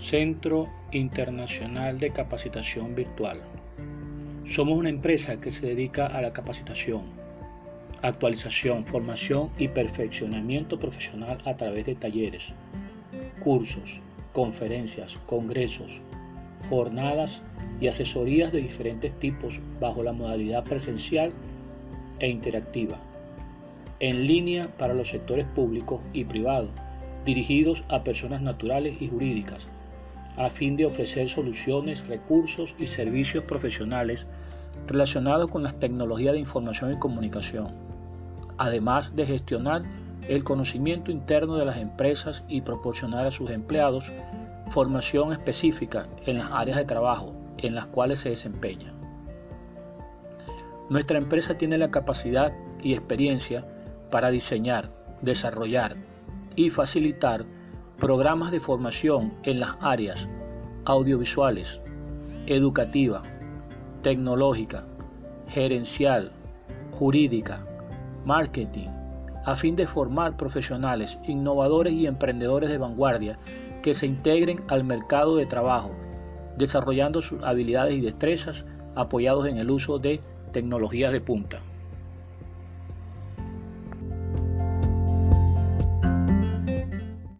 Centro Internacional de Capacitación Virtual. Somos una empresa que se dedica a la capacitación, actualización, formación y perfeccionamiento profesional a través de talleres, cursos, conferencias, congresos, jornadas y asesorías de diferentes tipos bajo la modalidad presencial e interactiva, en línea para los sectores públicos y privados, dirigidos a personas naturales y jurídicas, a fin de ofrecer soluciones, recursos y servicios profesionales relacionados con las tecnologías de información y comunicación, además de gestionar el conocimiento interno de las empresas y proporcionar a sus empleados formación específica en las áreas de trabajo en las cuales se desempeñan. Nuestra empresa tiene la capacidad y experiencia para diseñar, desarrollar y facilitar programas de formación en las áreas audiovisuales, educativa, tecnológica, gerencial, jurídica, marketing, a fin de formar profesionales innovadores y emprendedores de vanguardia que se integren al mercado de trabajo, desarrollando sus habilidades y destrezas apoyados en el uso de tecnologías de punta.